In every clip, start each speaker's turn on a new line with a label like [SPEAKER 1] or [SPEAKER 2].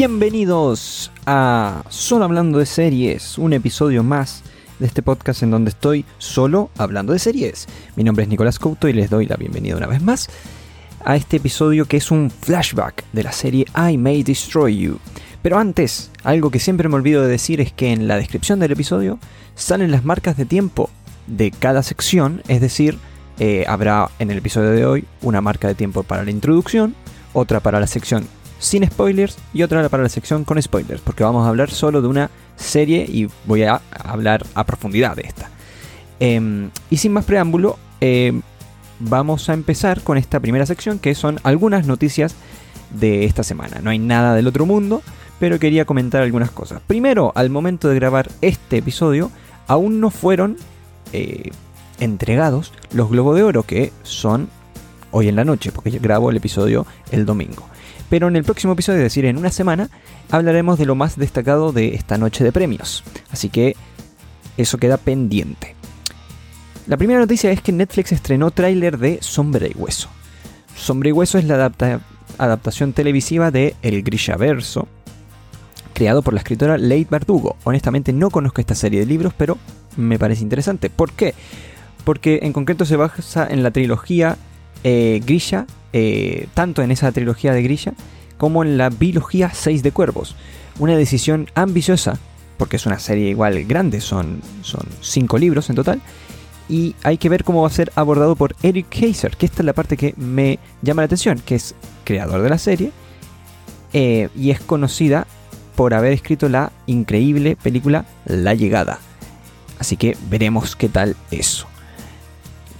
[SPEAKER 1] Bienvenidos a Solo Hablando de Series, un episodio más de este podcast en donde estoy solo hablando de series. Mi nombre es Nicolás Couto y les doy la bienvenida una vez más a este episodio que es un flashback de la serie I May Destroy You. Pero antes, algo que siempre me olvido de decir es que en la descripción del episodio salen las marcas de tiempo de cada sección, es decir, eh, habrá en el episodio de hoy una marca de tiempo para la introducción, otra para la sección sin spoilers y otra para la sección con spoilers, porque vamos a hablar solo de una serie y voy a hablar a profundidad de esta. Em, y sin más preámbulo, em, vamos a empezar con esta primera sección que son algunas noticias de esta semana. No hay nada del otro mundo, pero quería comentar algunas cosas. Primero, al momento de grabar este episodio, aún no fueron eh, entregados los Globos de Oro, que son hoy en la noche, porque yo grabo el episodio el domingo. Pero en el próximo episodio, es decir, en una semana, hablaremos de lo más destacado de esta noche de premios. Así que eso queda pendiente. La primera noticia es que Netflix estrenó tráiler de Sombra y Hueso. Sombra y Hueso es la adaptación televisiva de El Verso, creado por la escritora Leigh Bardugo. Honestamente no conozco esta serie de libros, pero me parece interesante. ¿Por qué? Porque en concreto se basa en la trilogía eh, Grisha, eh, tanto en esa trilogía de Grisha como en la bilogía 6 de Cuervos. Una decisión ambiciosa, porque es una serie igual grande, son, son cinco libros en total, y hay que ver cómo va a ser abordado por Eric Kaiser, que esta es la parte que me llama la atención, que es creador de la serie eh, y es conocida por haber escrito la increíble película La Llegada. Así que veremos qué tal eso.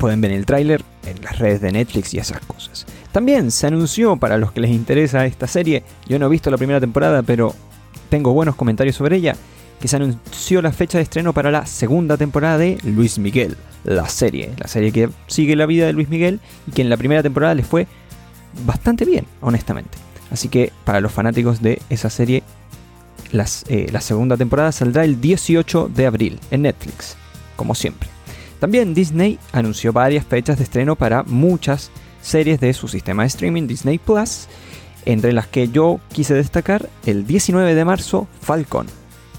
[SPEAKER 1] Pueden ver el tráiler en las redes de Netflix y esas cosas. También se anunció para los que les interesa esta serie, yo no he visto la primera temporada, pero tengo buenos comentarios sobre ella, que se anunció la fecha de estreno para la segunda temporada de Luis Miguel, la serie, la serie que sigue la vida de Luis Miguel y que en la primera temporada les fue bastante bien, honestamente. Así que para los fanáticos de esa serie, eh, la segunda temporada saldrá el 18 de abril en Netflix, como siempre. También Disney anunció varias fechas de estreno para muchas series de su sistema de streaming Disney Plus, entre las que yo quise destacar el 19 de marzo Falcon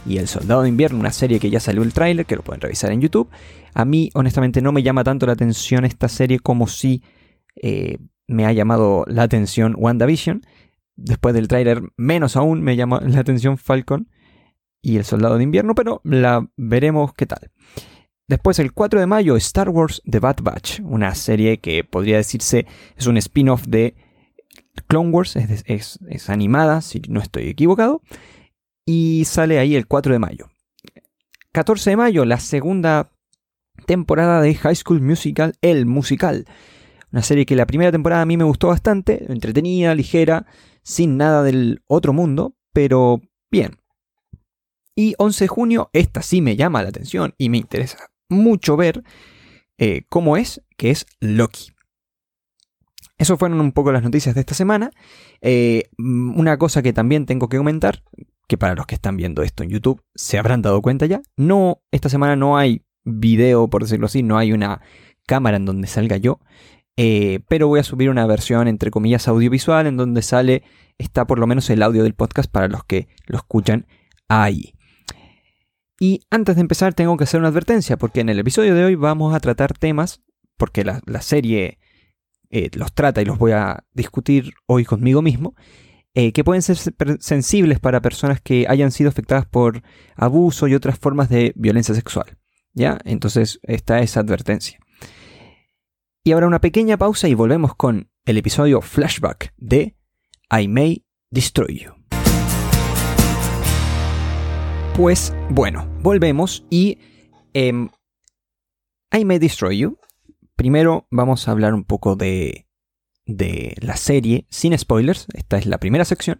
[SPEAKER 1] y El Soldado de Invierno, una serie que ya salió el tráiler, que lo pueden revisar en YouTube. A mí honestamente no me llama tanto la atención esta serie como si eh, me ha llamado la atención WandaVision. Después del tráiler menos aún me llama la atención Falcon y El Soldado de Invierno, pero la veremos qué tal. Después, el 4 de mayo, Star Wars The Bad Batch, una serie que podría decirse es un spin-off de Clone Wars, es, animada, si no estoy equivocado, y sale ahí el 4 de mayo. 14 de mayo, la segunda temporada de High School Musical, El Musical. Una serie que la primera temporada a mí me gustó bastante, entretenida, ligera, sin nada del otro mundo, pero bien. Y 11 de junio, esta sí me llama la atención y me interesa mucho ver eh, cómo es, que es Loki. Eso fueron un poco las noticias de esta semana. Eh, mm, una cosa que también tengo que comentar, que para los que están viendo esto en YouTube se habrán dado cuenta ya, no, esta semana no hay video, por decirlo así, no hay una cámara en donde salga yo, eh, pero voy a subir una versión entre comillas audiovisual en donde sale, está por lo menos el audio del podcast para los que lo escuchan ahí. Y antes de empezar tengo que hacer una advertencia, porque en el episodio de hoy vamos a tratar temas, porque la, serie eh, los trata y los voy a discutir hoy conmigo mismo, eh, que pueden ser sensibles para personas que hayan sido afectadas por abuso y otras formas de violencia sexual. ¿Ya? Entonces está esa advertencia. Y ahora una pequeña pausa y volvemos con el episodio flashback de I May Destroy You. Pues bueno, volvemos y em, I May Destroy You. Primero vamos a hablar un poco de, de la serie sin spoilers. Esta es la primera sección.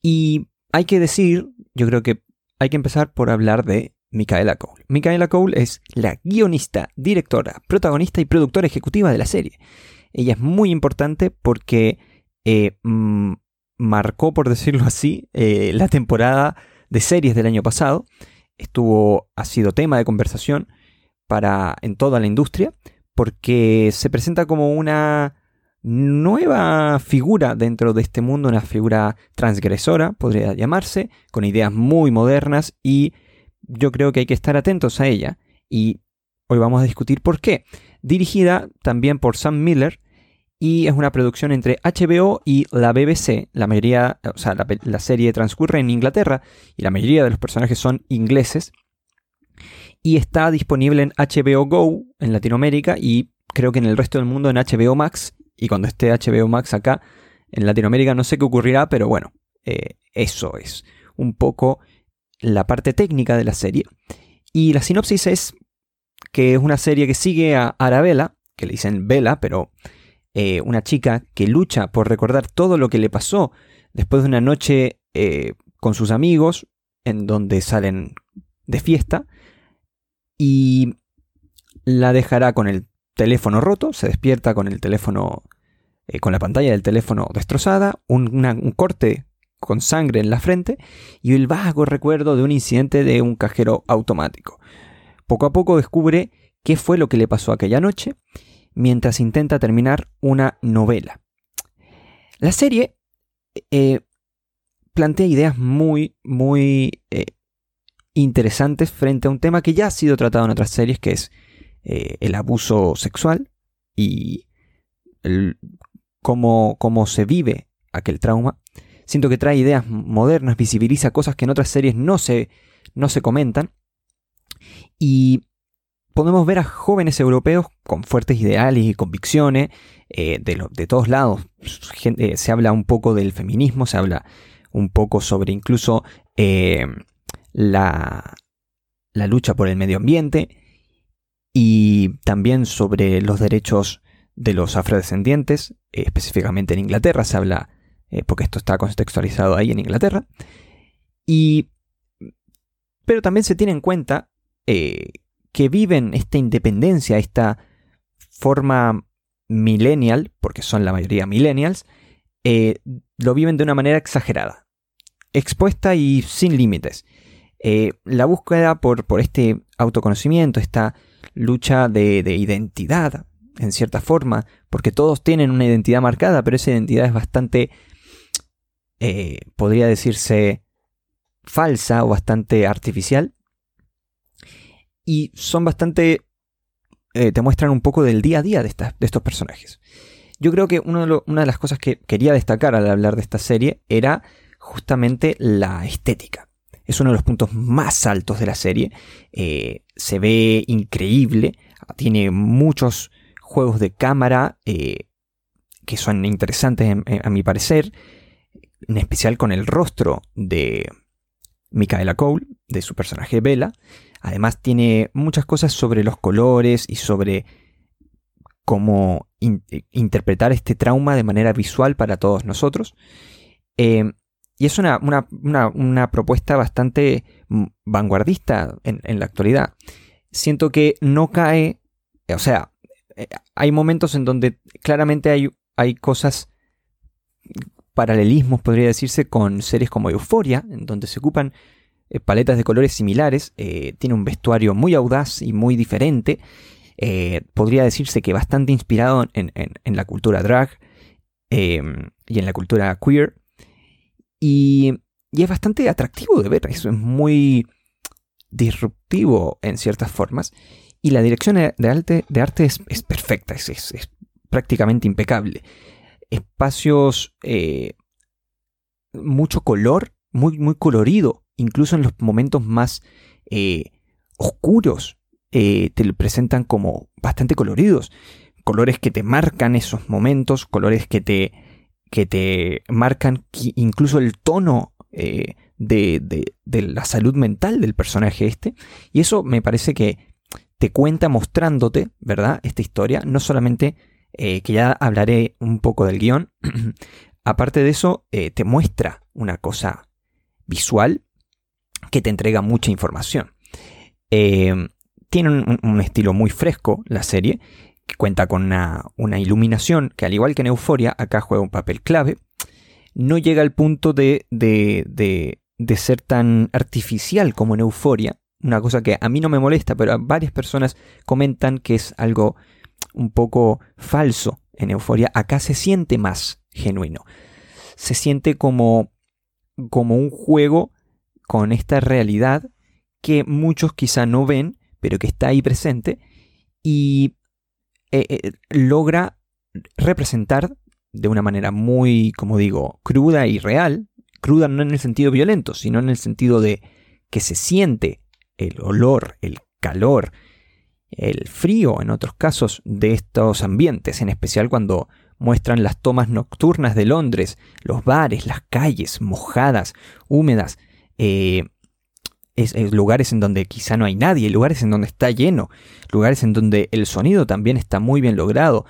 [SPEAKER 1] Y hay que decir, yo creo que hay que empezar por hablar de Micaela Cole. Micaela Cole es la guionista, directora, protagonista y productora ejecutiva de la serie. Ella es muy importante porque eh, mm, marcó, por decirlo así, eh, la temporada de series del año pasado. Estuvo, ha sido tema de conversación para, en toda la industria, porque se presenta como una nueva figura dentro de este mundo, una figura transgresora, podría llamarse, con ideas muy modernas y yo creo que hay que estar atentos a ella. Y hoy vamos a discutir por qué. Dirigida también por Sam Miller y es una producción entre HBO y la BBC. La mayoría, o sea, la, la serie transcurre en Inglaterra y la mayoría de los personajes son ingleses. Y está disponible en HBO Go en Latinoamérica y creo que en el resto del mundo en HBO Max y cuando esté HBO Max acá en Latinoamérica no sé qué ocurrirá, pero bueno, eh, eso es un poco la parte técnica de la serie. Y la sinopsis es que es una serie que sigue a Arabella, que le dicen Vela, pero eh, una chica que lucha por recordar todo lo que le pasó después de una noche eh, con sus amigos, en donde salen de fiesta, y la dejará con el teléfono roto, se despierta con el teléfono, eh, con la pantalla del teléfono destrozada, un, corte con sangre en la frente y el vago recuerdo de un incidente de un cajero automático. Poco a poco descubre qué fue lo que le pasó aquella noche mientras intenta terminar una novela. La serie eh, plantea ideas muy, muy eh, interesantes frente a un tema que ya ha sido tratado en otras series, que es eh, el abuso sexual y cómo, cómo se vive aquel trauma. Siento que trae ideas modernas, visibiliza cosas que en otras series no se, no se comentan. Y podemos ver a jóvenes europeos con fuertes ideales y convicciones eh, de, de, todos lados. Eh, se habla un poco del feminismo, se habla un poco sobre incluso la, la lucha por el medio ambiente y también sobre los derechos de los afrodescendientes, eh, específicamente en Inglaterra, se habla, eh, porque esto está contextualizado ahí en Inglaterra, y, pero también se tiene en cuenta eh, que viven esta independencia, esta forma millennial, porque son la mayoría millennials, lo viven de una manera exagerada, expuesta y sin límites. la búsqueda por, por este autoconocimiento, esta lucha de, identidad, en cierta forma, porque todos tienen una identidad marcada, pero esa identidad es bastante, eh, podría decirse, falsa o bastante artificial. Y son bastante... Eh, te muestran un poco del día a día de, de estos personajes. Yo creo que una de las cosas que quería destacar al hablar de esta serie era justamente la estética. Es uno de los puntos más altos de la serie. Eh, se ve increíble. Tiene muchos juegos de cámara eh, que son interesantes a mi parecer. En especial con el rostro de Micaela Cole, de su personaje Bella. Además tiene muchas cosas sobre los colores y sobre cómo interpretar este trauma de manera visual para todos nosotros. Eh, y es una, propuesta bastante mm, vanguardista en, la actualidad. Siento que no cae, o sea, eh, hay momentos en donde claramente hay, hay cosas, paralelismos podría decirse, con series como Euforia, en donde se ocupan eh, paletas de colores similares, eh, tiene un vestuario muy audaz y muy diferente, podría decirse que bastante inspirado en, la cultura drag y en la cultura queer. Y, es bastante atractivo de ver, es muy disruptivo en ciertas formas. Y la dirección de arte, de arte es, perfecta, es, prácticamente impecable. Espacios, eh, mucho color, muy, muy colorido, incluso en los momentos más eh, oscuros, eh, te lo presentan como bastante coloridos. Colores que te marcan esos momentos, colores que te que te marcan incluso el tono eh, de, la salud mental del personaje este. Y eso me parece que te cuenta mostrándote, ¿verdad? Esta historia. No solamente que ya hablaré un poco del guion. Aparte de eso, te muestra una cosa visual que te entrega mucha información. tiene un, estilo muy fresco la serie que cuenta con una, iluminación que al igual que en Euforia, acá juega un papel clave, no llega al punto de, de, de, ser tan artificial como en Euforia, una cosa que a mí no me molesta, pero varias personas comentan que es algo un poco falso en Euforia, acá se siente más genuino. Se siente como, como un juego con esta realidad que muchos quizá no ven, pero que está ahí presente y eh, eh, logra representar de una manera muy, como digo, cruda y real, cruda no en el sentido violento, sino en el sentido de que se siente el olor, el calor, el frío en otros casos de estos ambientes, en especial cuando muestran las tomas nocturnas de Londres, los bares, las calles mojadas, húmedas, eh, lugares en donde quizá no hay nadie, lugares en donde está lleno, lugares en donde el sonido también está muy bien logrado,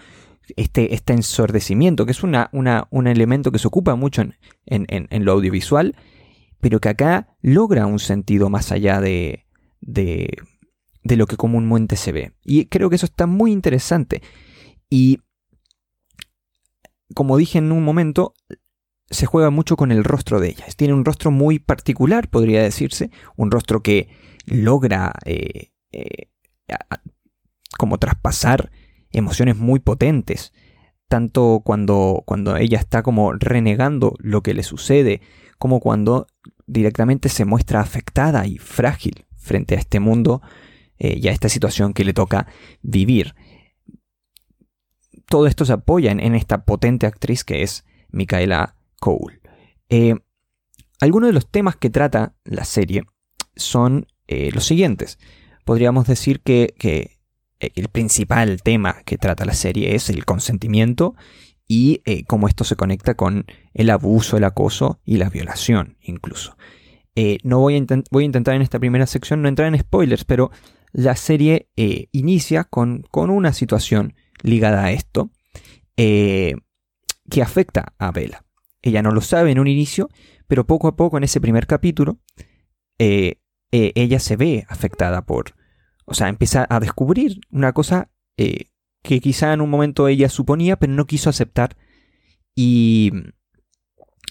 [SPEAKER 1] este, este ensordecimiento, que es una, un elemento que se ocupa mucho en, en, lo audiovisual, pero que acá logra un sentido más allá de, de, de lo que comúnmente se ve. Y creo que eso está muy interesante. Y como dije en un momento, se juega mucho con el rostro de ella. Tiene un rostro muy particular, podría decirse, un rostro que logra eh, eh, como traspasar emociones muy potentes, tanto cuando, cuando ella está como renegando lo que le sucede, como cuando directamente se muestra afectada y frágil frente a este mundo eh, y a esta situación que le toca vivir. Todo esto se apoya en, esta potente actriz que es Micaela Cole. Eh, algunos de los temas que trata la serie son eh, los siguientes. Podríamos decir que, que, el principal tema que trata la serie es el consentimiento y cómo esto se conecta con el abuso, el acoso y la violación incluso. no voy a, intentar en esta primera sección no entrar en spoilers, pero la serie eh, inicia con, con, una situación ligada a esto eh, que afecta a Bella. Ella no lo sabe en un inicio, pero poco a poco en ese primer capítulo eh, ella se ve afectada por, o sea, empieza a descubrir una cosa que quizá en un momento ella suponía, pero no quiso aceptar. Y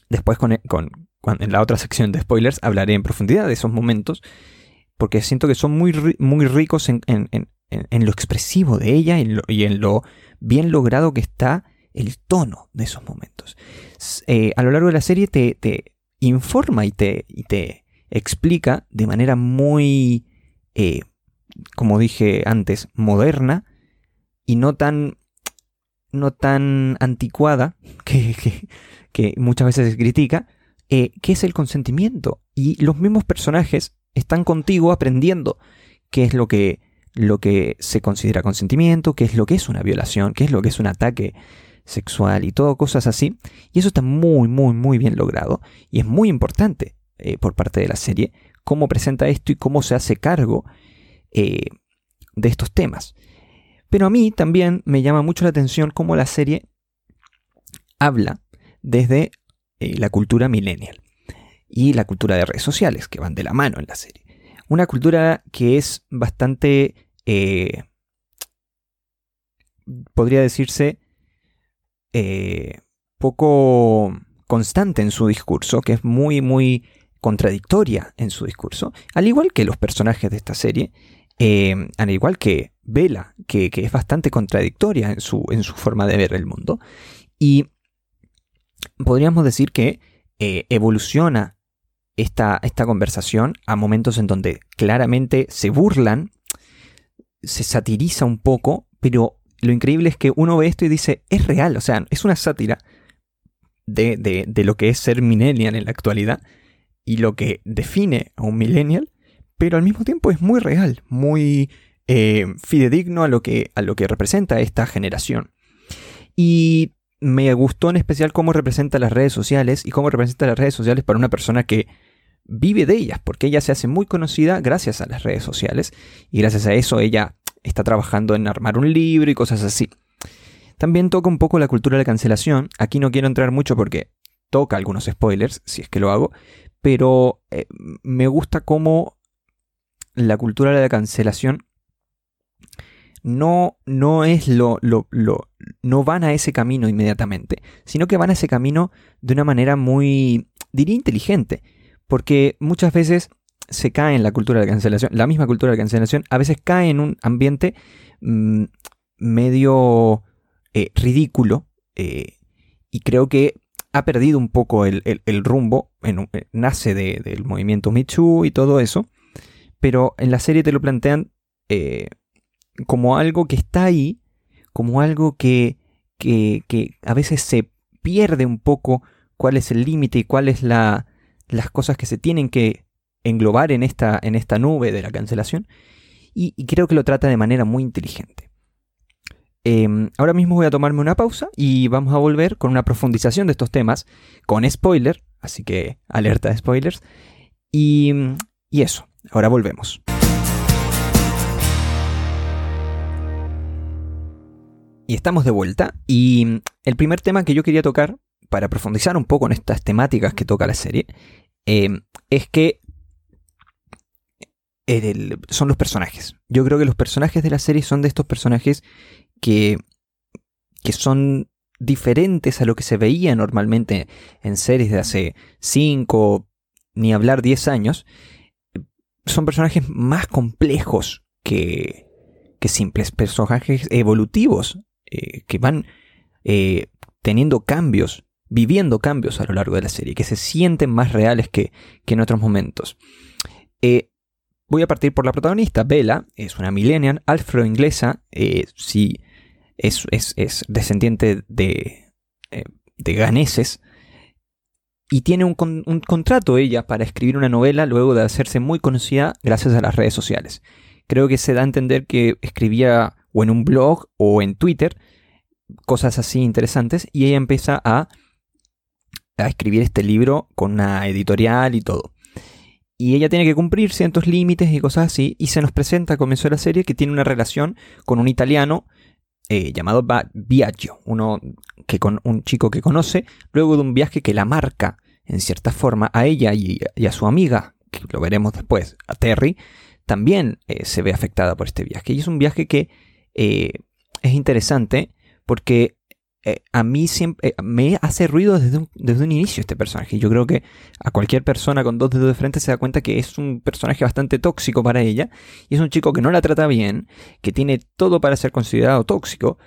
[SPEAKER 1] después con, en la otra sección de spoilers hablaré en profundidad de esos momentos porque siento que son muy, muy ricos en, lo expresivo de ella y en lo bien logrado que está el tono de esos momentos. Eh, a lo largo de la serie te, informa y te, te, explica de manera muy, eh, como dije antes, moderna y no tan, no tan anticuada que, que, muchas veces se critica, eh, que es el consentimiento. Y los mismos personajes están contigo aprendiendo qué es lo que, lo que se considera consentimiento, qué es lo que es una violación, qué es lo que es un ataque sexual y todo cosas así. Y eso está muy, muy, muy bien logrado. Y es muy importante eh, por parte de la serie cómo presenta esto y cómo se hace cargo eh, de estos temas. Pero a mí también me llama mucho la atención cómo la serie habla desde eh, la cultura millennial y la cultura de redes sociales, que van de la mano en la serie. Una cultura que es bastante, podría decirse, eh, poco constante en su discurso, que es muy, muy contradictoria en su discurso, al igual que los personajes de esta serie, eh, al igual que Vela, que, es bastante contradictoria en su, en su forma de ver el mundo, y podríamos decir que evoluciona esta, esta conversación a momentos en donde claramente se burlan, se satiriza un poco, pero lo increíble es que uno ve esto y dice, es real, o sea, es una sátira de, de, lo que es ser millennial en la actualidad y lo que define a un millennial, pero al mismo tiempo es muy real, muy eh, fidedigno a lo, que, a lo que representa esta generación. Y me gustó en especial cómo representa las redes sociales y cómo representa las redes sociales para una persona que vive de ellas, porque ella se hace muy conocida gracias a las redes sociales y gracias a eso ella está trabajando en armar un libro y cosas así. También toca un poco la cultura de la cancelación, aquí no quiero entrar mucho porque toca algunos spoilers, si es que lo hago, pero eh, me gusta cómo la cultura de la cancelación no, no es lo, lo, lo, no van a ese camino inmediatamente, sino que van a ese camino de una manera muy, diría, inteligente, porque muchas veces se cae en la cultura de la cancelación, la misma cultura de la cancelación, a veces cae en un ambiente mm, medio eh, ridículo eh, y creo que ha perdido un poco el, rumbo, nace del movimiento Me Too y todo eso, pero en la serie te lo plantean como algo que está ahí, como algo que, a veces se pierde un poco cuál es el límite y cuáles la, las cosas que se tienen que englobar en esta, en esta nube de la cancelación. Y, creo que lo trata de manera muy inteligente. Em, ahora mismo voy a tomarme una pausa y vamos a volver con una profundización de estos temas, con spoiler, así que alerta de spoilers. Y, y eso, ahora volvemos. Y estamos de vuelta. Y el primer tema que yo quería tocar, para profundizar un poco en estas temáticas que toca la serie, eh, es que son los personajes. Yo creo que los personajes de la serie son de estos personajes que, que son diferentes a lo que se veía normalmente en series de hace 5, ni hablar 10 años. Son personajes más complejos que, que simples, personajes evolutivos eh, que van eh, teniendo cambios, viviendo cambios a lo largo de la serie, que se sienten más reales que, en otros momentos. Eh, voy a partir por la protagonista. Bella es una millennial afro-inglesa, sí, es, es, descendiente de, de ganeses, y tiene un, un, contrato ella para escribir una novela luego de hacerse muy conocida gracias a las redes sociales. Creo que se da a entender que escribía o en un blog o en Twitter, cosas así interesantes, y ella empieza a, a escribir este libro con una editorial y todo. Y ella tiene que cumplir ciertos límites y cosas así, y se nos presenta, comenzó la serie, que tiene una relación con un italiano eh, llamado Biagio, uno que con un chico que conoce, luego de un viaje que la marca en cierta forma a ella y, a su amiga, que lo veremos después, a Terry, también eh, se ve afectada por este viaje. Y es un viaje que eh, es interesante porque eh, a mí siempre eh, me hace ruido desde un, desde un, inicio este personaje. Yo creo que a cualquier persona con dos dedos de frente se da cuenta que es un personaje bastante tóxico para ella. Y es un chico que no la trata bien, que tiene todo para ser considerado tóxico,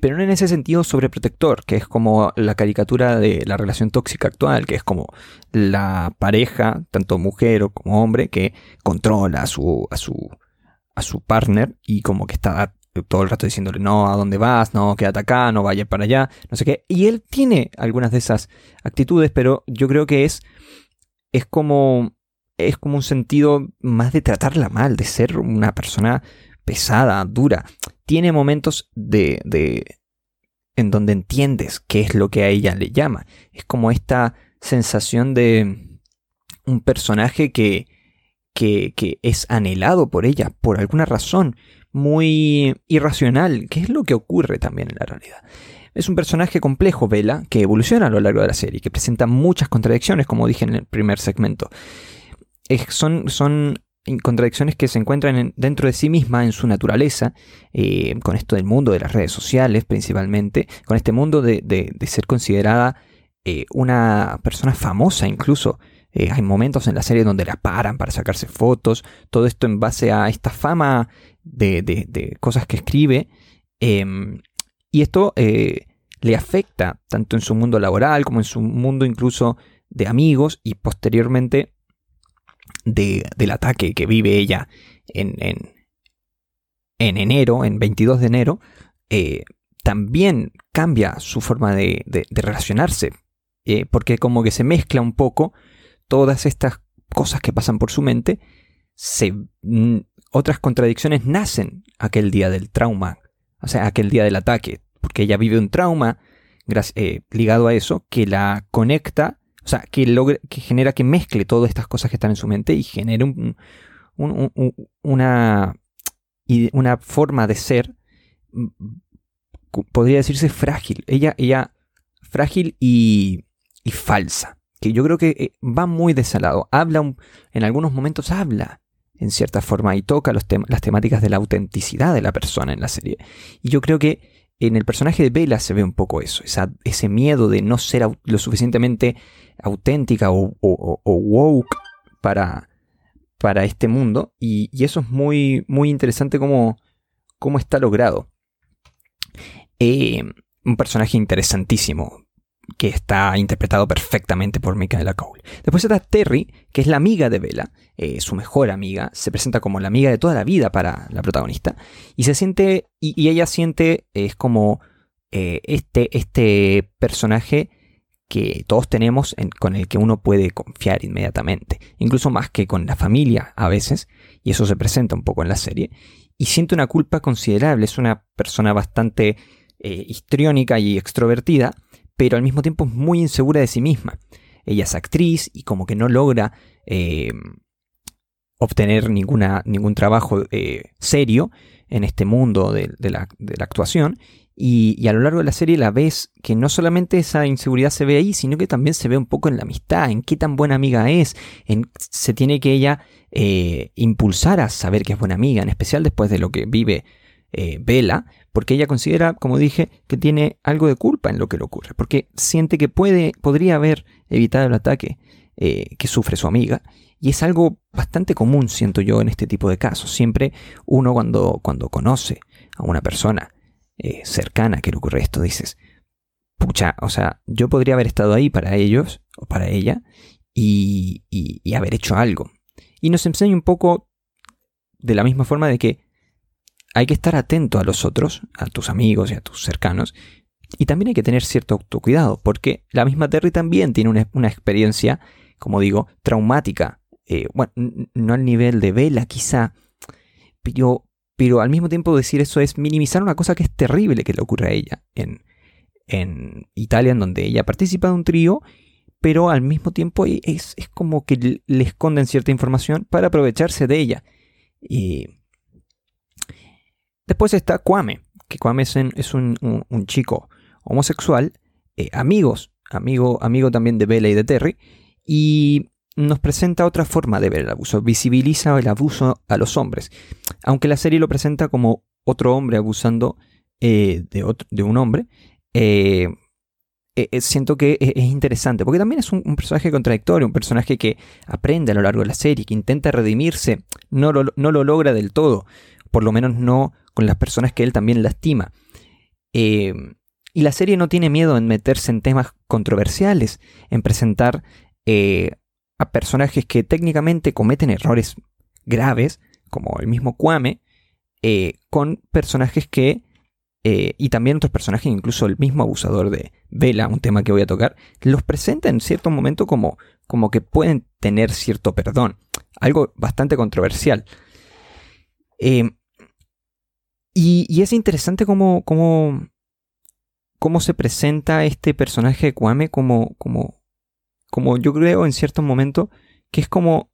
[SPEAKER 1] pero no en ese sentido sobreprotector, que es como la caricatura de la relación tóxica actual, que es como la pareja, tanto mujer como hombre, que controla a su, a su, a su partner y como que está todo el rato diciéndole, no, ¿a dónde vas? No, quédate acá, no vayas para allá, no sé qué. Y él tiene algunas de esas actitudes, pero yo creo que es, es como, es como un sentido más de tratarla mal, de ser una persona pesada, dura. Tiene momentos de, de, en donde entiendes qué es lo que a ella le llama. Es como esta sensación de un personaje que, que, que es anhelado por ella, por alguna razón muy irracional, que es lo que ocurre también en la realidad. Es un personaje complejo, Vela, que evoluciona a lo largo de la serie, que presenta muchas contradicciones, como dije en el primer segmento. son, son contradicciones que se encuentran dentro de sí misma, en su naturaleza, eh, con esto del mundo de las redes sociales principalmente, con este mundo de, ser considerada eh, una persona famosa incluso. Eh, hay momentos en la serie donde la paran para sacarse fotos, todo esto en base a esta fama de, cosas que escribe. Em, y esto eh, le afecta tanto en su mundo laboral como en su mundo incluso de amigos y posteriormente del ataque que vive ella en, en, enero, en 22 de enero, eh, también cambia su forma de, relacionarse, eh, porque como que se mezcla un poco todas estas cosas que pasan por su mente, se, mm, otras contradicciones nacen aquel día del trauma, o sea, aquel día del ataque, porque ella vive un trauma eh, ligado a eso que la conecta, o sea, que, logre, que genera que mezcle todas estas cosas que están en su mente y genere una, una forma de ser, mm, podría decirse frágil. Ella, ella frágil y, y falsa. Que yo creo que eh, va muy desalado. Habla, en algunos momentos habla en cierta forma y toca los las temáticas de la autenticidad de la persona en la serie. Y yo creo que en el personaje de Bella se ve un poco eso, ese miedo de no ser lo suficientemente auténtica o, woke para, para este mundo. Y, eso es muy, muy interesante cómo, cómo está logrado. Eh, un personaje interesantísimo que está interpretado perfectamente por Michaela Cole. Después está Terry, que es la amiga de Bella, eh, su mejor amiga, se presenta como la amiga de toda la vida para la protagonista, y se siente, y, ella siente, es como eh, este, este personaje que todos tenemos con el que uno puede confiar inmediatamente, incluso más que con la familia a veces, y eso se presenta un poco en la serie, y siente una culpa considerable, es una persona bastante eh, histriónica y extrovertida, pero al mismo tiempo es muy insegura de sí misma. Ella es actriz y como que no logra eh, obtener ninguna, ningún trabajo eh, serio en este mundo de, la, actuación. Y, a lo largo de la serie la ves que no solamente esa inseguridad se ve ahí, sino que también se ve un poco en la amistad, en qué tan buena amiga es, en, se tiene que ella eh, impulsar a saber que es buena amiga, en especial después de lo que vive Bella, porque ella considera, como dije, que tiene algo de culpa en lo que le ocurre, porque siente que puede, podría haber evitado el ataque eh, que sufre su amiga, y es algo bastante común, siento yo, en este tipo de casos. Siempre uno cuando, cuando conoce a una persona eh, cercana que le ocurre esto, dices, pucha, o sea, yo podría haber estado ahí para ellos o para ella y, y haber hecho algo. Y nos enseña un poco de la misma forma de que hay que estar atento a los otros, a tus amigos y a tus cercanos, y también hay que tener cierto autocuidado, porque la misma Terry también tiene una, experiencia, como digo, traumática. Eh, bueno, no al nivel de Vela quizá, pero, pero al mismo tiempo decir eso es minimizar una cosa que es terrible que le ocurre a ella en, en Italia, en donde ella participa de un trío, pero al mismo tiempo es, es como que le esconden cierta información para aprovecharse de ella. Y Después está Kwame, que Kwame es, un, chico homosexual, eh, amigos, amigo, amigo también de Bella y de Terry, y nos presenta otra forma de ver el abuso, visibiliza el abuso a los hombres, aunque la serie lo presenta como otro hombre abusando eh, de, un hombre, eh, siento que es, interesante, porque también es un, personaje contradictorio, un personaje que aprende a lo largo de la serie, que intenta redimirse, no lo logra del todo, por lo menos no con las personas que él también lastima. Eh, y la serie no tiene miedo en meterse en temas controversiales, en presentar eh, a personajes que técnicamente cometen errores graves, como el mismo Kwame, eh, con personajes que, y también otros personajes, incluso el mismo abusador de Vela, un tema que voy a tocar, los presenta en cierto momento como, como que pueden tener cierto perdón, algo bastante controversial. Y, es interesante cómo, cómo, cómo, se presenta este personaje de Kwame como, como, como yo creo en cierto momento que es como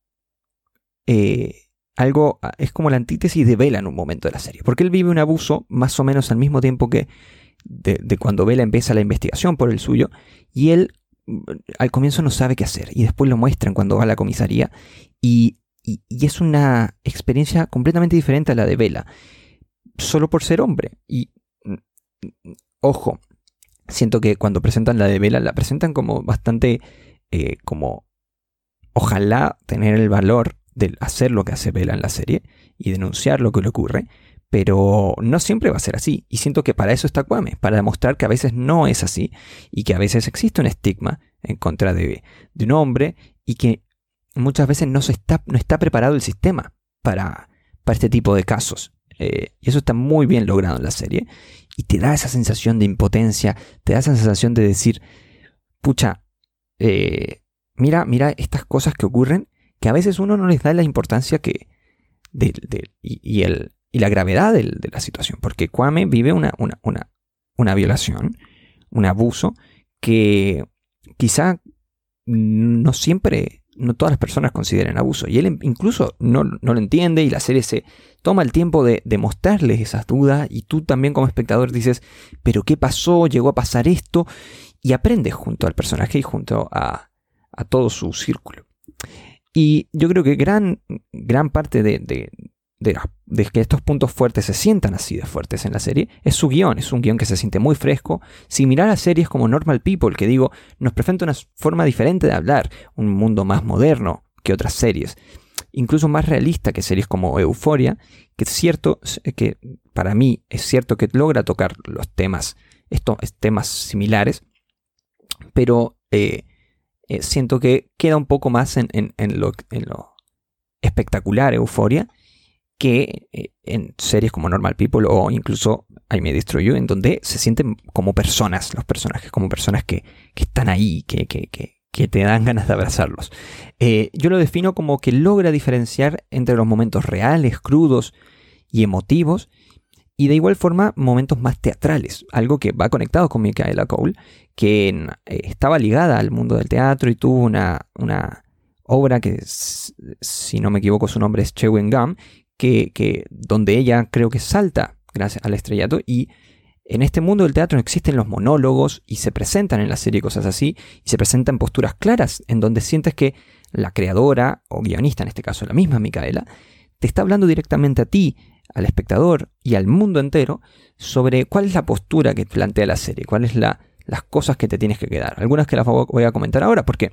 [SPEAKER 1] eh, algo, es como la antítesis de Vela en un momento de la serie, porque él vive un abuso más o menos al mismo tiempo que de, de cuando Vela empieza la investigación por el suyo, y él mm, al comienzo no sabe qué hacer, y después lo muestran cuando va a la comisaría, y, y, y es una experiencia completamente diferente a la de Vela solo por ser hombre. Y mm, ojo, siento que cuando presentan la de Vela, la presentan como bastante eh, como ojalá tener el valor de hacer lo que hace Vela en la serie y denunciar lo que le ocurre, pero no siempre va a ser así. Y siento que para eso está Kwame, para demostrar que a veces no es así y que a veces existe un estigma en contra de, de un hombre y que muchas veces no, se está, no está preparado el sistema para, para este tipo de casos. Eh, y eso está muy bien logrado en la serie. Y te da esa sensación de impotencia, te da esa sensación de decir, pucha, eh, mira, mira estas cosas que ocurren, que a veces uno no les da la importancia que... y, el, y la gravedad de, la situación. Porque Kwame vive una, una, una, una violación, un abuso, que quizá no siempre no todas las personas consideren abuso. Y él incluso no, lo entiende y la serie se toma el tiempo de, mostrarles esas dudas y tú también como espectador dices, pero ¿qué pasó? ¿Llegó a pasar esto? Y aprendes junto al personaje y junto a, a todo su círculo. Y yo creo que gran, gran parte de, de, que estos puntos fuertes se sientan así de fuertes en la serie es su guion. Es un guion que se siente muy fresco. Si mirar a series como Normal People, que digo, nos presenta una forma diferente de hablar, un mundo más moderno que otras series, incluso más realista que series como Euphoria, que es cierto que para mí es cierto que logra tocar los temas estos temas similares, pero eh, eh, siento que queda un poco más en, lo, espectacular, euforia, que eh, en series como Normal People o incluso I May Destroy You, en donde se sienten como personas, los personajes, como personas que, están ahí, que, que, que, te dan ganas de abrazarlos. yo lo defino como que logra diferenciar entre los momentos reales, crudos y emotivos, y de igual forma momentos más teatrales, algo que va conectado con Micaela Cole, que eh, estaba ligada al mundo del teatro y tuvo una, una obra que, si no me equivoco, su nombre es Chewing Gum, que, donde ella creo que salta gracias al estrellato y en este mundo del teatro existen los monólogos y se presentan en la serie cosas así y se presentan posturas claras en donde sientes que la creadora o guionista, en este caso la misma Micaela, te está hablando directamente a ti al espectador y al mundo entero sobre cuál es la postura que plantea la serie, cuáles son las cosas que te tienes que quedar. Algunas que las voy a comentar ahora, porque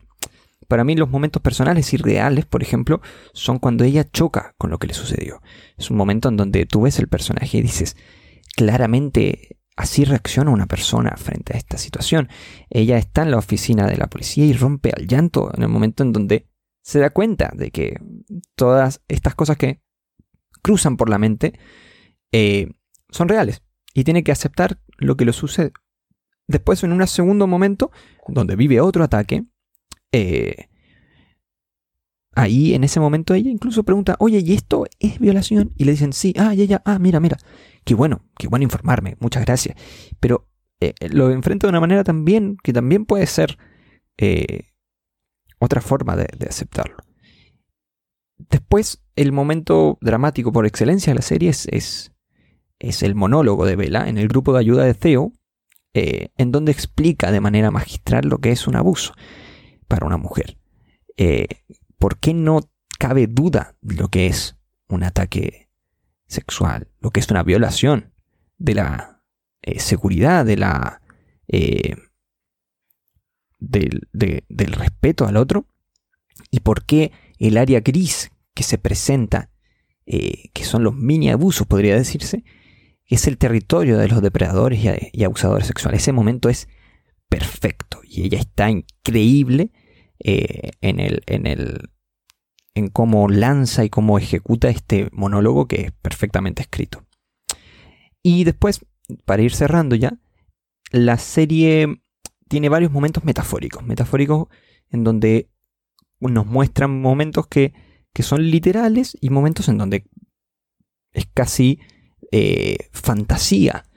[SPEAKER 1] para mí los momentos personales y reales, por ejemplo, son cuando ella choca con lo que le sucedió. Es un momento en donde tú ves el personaje y dices, claramente así reacciona una persona frente a esta situación. Ella está en la oficina de la policía y rompe al llanto en el momento en donde se da cuenta de que todas estas cosas que cruzan por la mente eh, son reales y tiene que aceptar lo que le sucede. Después, en un segundo momento, donde vive otro ataque, eh, ahí en ese momento ella incluso pregunta, oye, ¿y esto es violación? Y le dicen, sí, ah, y ella, ah, mira, mira, qué bueno, qué bueno informarme, muchas gracias. Pero eh, lo enfrenta de una manera también que también puede ser otra forma de aceptarlo. Después, el momento dramático por excelencia de la serie es, es, el monólogo de Bella en el grupo de ayuda de Theo, eh, en donde explica de manera magistral lo que es un abuso para una mujer. Eh, ¿Por qué no cabe duda de lo que es un ataque sexual, lo que es una violación de la eh, seguridad, de la, del, del respeto al otro? ¿Y por qué el área gris que se presenta, eh, que son los mini abusos, podría decirse, es el territorio de los depredadores y, abusadores sexuales. Ese momento es perfecto y ella está increíble eh, en, el, en, el, en cómo lanza y cómo ejecuta este monólogo que es perfectamente escrito. Y después, para ir cerrando ya, la serie tiene varios momentos metafóricos, metafóricos en donde nos muestran momentos que, son literales y momentos en donde es casi eh, fantasía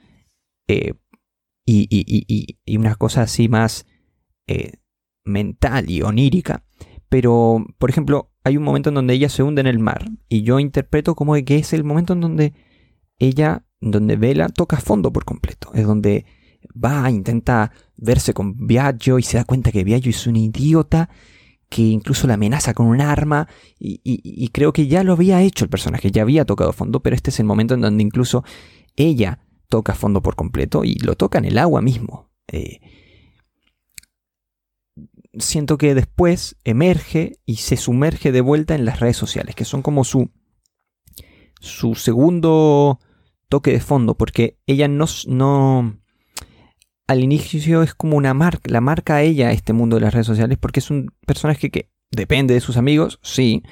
[SPEAKER 1] eh, y, una cosa así más mental y onírica. Pero, por ejemplo, hay un momento en donde ella se hunde en el mar y yo interpreto como que es el momento en donde ella, donde Vela toca fondo por completo. Es donde va, intenta verse con Viaggio y se da cuenta que Viaggio es un idiota que incluso la amenaza con un arma y, creo que ya lo había hecho el personaje, ya había tocado fondo, pero este es el momento en donde incluso ella toca fondo por completo y lo toca en el agua mismo. Eh, siento que después emerge y se sumerge de vuelta en las redes sociales, que son como su, su segundo toque de fondo, porque ella no, no, al inicio es como una marca, la marca a ella este mundo de las redes sociales porque es un personaje que depende de sus amigos, sí,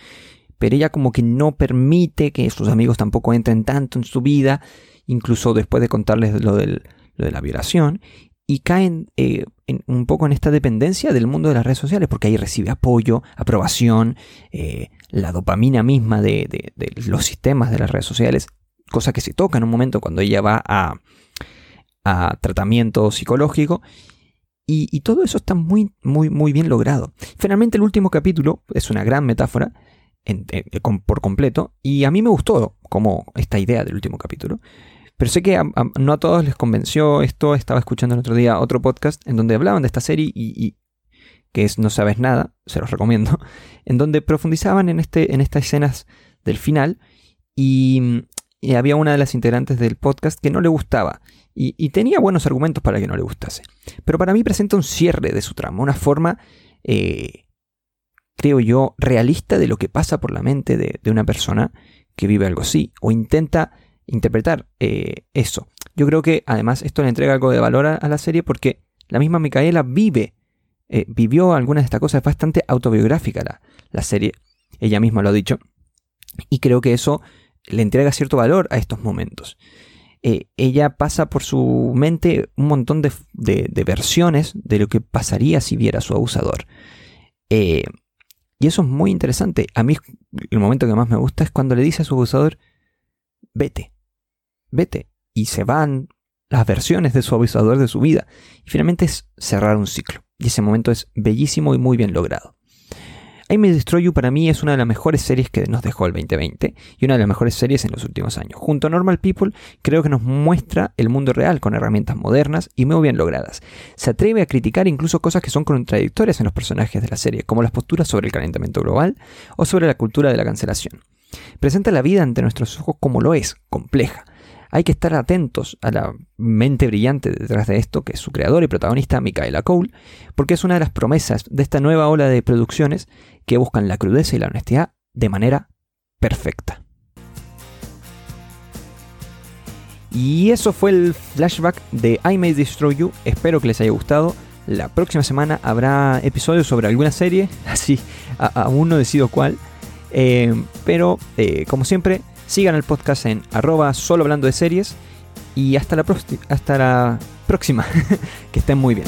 [SPEAKER 1] pero ella como que no permite que sus amigos tampoco entren tanto en su vida, incluso después de contarles lo, de la violación, y caen eh, un poco en esta dependencia del mundo de las redes sociales, porque ahí recibe apoyo, aprobación, eh, la dopamina misma de, los sistemas de las redes sociales, cosa que se toca en un momento cuando ella va a, tratamiento psicológico. Y, todo eso está muy, muy, muy bien logrado. Finalmente el último capítulo es una gran metáfora por completo. Y a mí me gustó como esta idea del último capítulo. Pero sé que no a todos les convenció esto. Estaba escuchando el otro día otro podcast en donde hablaban de esta serie y, que es No sabes nada, se los recomiendo, en donde profundizaban en, este, en estas escenas del final y, había una de las integrantes del podcast que no le gustaba y, tenía buenos argumentos para que no le gustase. Pero para mí presenta un cierre de su trama, una forma, eh, creo yo, realista de lo que pasa por la mente de, una persona que vive algo así, o intenta interpretar eh, eso. Yo creo que además esto le entrega algo de valor a, la serie porque la misma Micaela vive, eh, vivió algunas de estas cosas, es bastante autobiográfica la, la serie, ella misma lo ha dicho, y creo que eso le entrega cierto valor a estos momentos. Eh, ella pasa por su mente un montón de, versiones de lo que pasaría si viera a su abusador. Y eso es muy interesante. A mí el momento que más me gusta es cuando le dice a su abusador, vete, vete. Y se van las versiones de su abusador de su vida. Y finalmente es cerrar un ciclo. Y ese momento es bellísimo y muy bien logrado. I May Destroy You para mí es una de las mejores series que nos dejó el 2020 y una de las mejores series en los últimos años. Junto a Normal People, creo que nos muestra el mundo real con herramientas modernas y muy bien logradas. Se atreve a criticar incluso cosas que son contradictorias en los personajes de la serie, como las posturas sobre el calentamiento global o sobre la cultura de la cancelación. Presenta la vida ante nuestros ojos como lo es, compleja hay que estar atentos a la mente brillante detrás de esto, que es su creador y protagonista, Micaela Cole, porque es una de las promesas de esta nueva ola de producciones que buscan la crudeza y la honestidad de manera perfecta. Y eso fue el flashback de I May Destroy You. Espero que les haya gustado. La próxima semana habrá episodios sobre alguna serie, así aún no decido cuál. Eh, pero, eh, como siempre, Sigan el podcast en arroba solo hablando de series y hasta la, hasta la próxima. que estén muy bien.